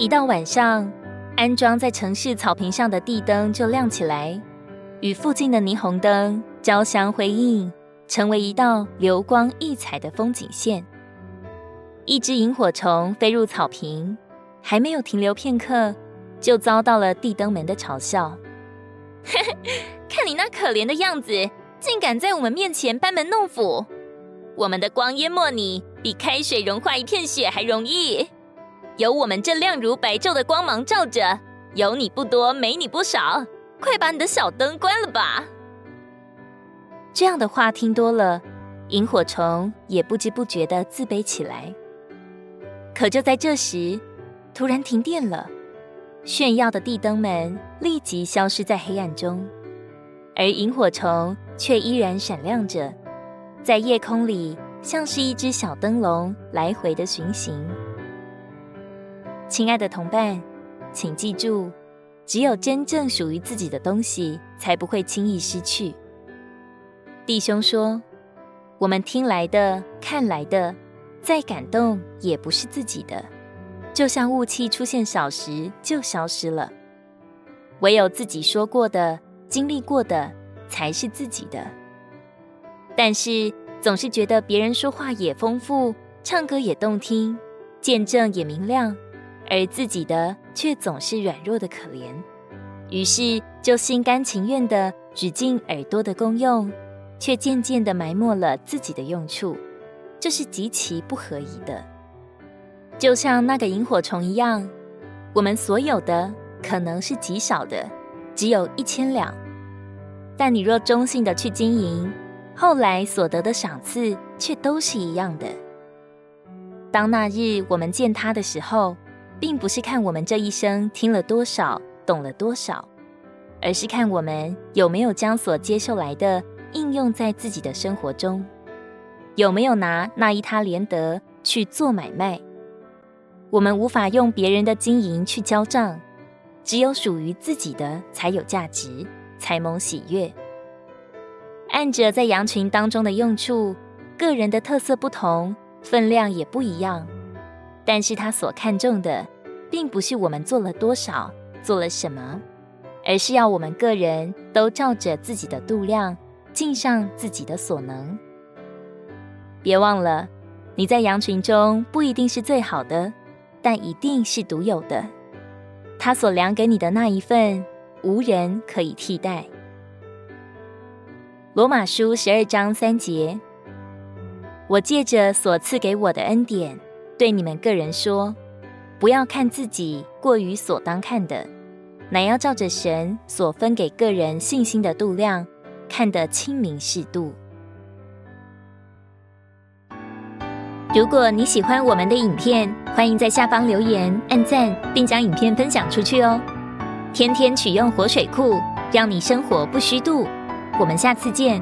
一到晚上，安装在城市草坪上的地灯就亮起来，与附近的霓虹灯交相辉映，成为一道流光溢彩的风景线。一只萤火虫飞入草坪，还没有停留片刻，就遭到了地灯们的嘲笑。看你那可怜的样子，竟敢在我们面前班门弄斧！我们的光淹没你，比开水融化一片雪还容易。有我们这亮如白昼的光芒照着，有你不多，没你不少。快把你的小灯关了吧！这样的话听多了，萤火虫也不知不觉地自卑起来。可就在这时，突然停电了，炫耀的地灯们立即消失在黑暗中，而萤火虫却依然闪亮着，在夜空里像是一只小灯笼来回的巡行。亲爱的同伴，请记住，只有真正属于自己的东西，才不会轻易失去。弟兄说：“我们听来的、看来的。”再感动也不是自己的，就像雾气出现少时就消失了。唯有自己说过的、经历过的，才是自己的。但是总是觉得别人说话也丰富，唱歌也动听，见证也明亮，而自己的却总是软弱的可怜。于是就心甘情愿的只尽耳朵的功用，却渐渐的埋没了自己的用处。这是极其不合宜的，就像那个萤火虫一样，我们所有的可能是极少的，只有一千两，但你若忠心的去经营，后来所得的赏赐却都是一样的。当那日我们见他的时候，并不是看我们这一生听了多少，懂了多少，而是看我们有没有将所接受来的应用在自己的生活中。有没有拿那一他连得去做买卖？我们无法用别人的经营去交账，只有属于自己的才有价值，才蒙喜悦。按着在羊群当中的用处，个人的特色不同，分量也不一样。但是他所看重的，并不是我们做了多少，做了什么，而是要我们个人都照着自己的度量，尽上自己的所能。别忘了，你在羊群中不一定是最好的，但一定是独有的。他所量给你的那一份，无人可以替代。罗马书十二章三节，我借着所赐给我的恩典，对你们个人说，不要看自己过于所当看的，乃要照着神所分给个人信心的度量，看得清明适度。如果你喜欢我们的影片，欢迎在下方留言、按赞，并将影片分享出去哦。天天取用活水库，让你生活不虚度。我们下次见。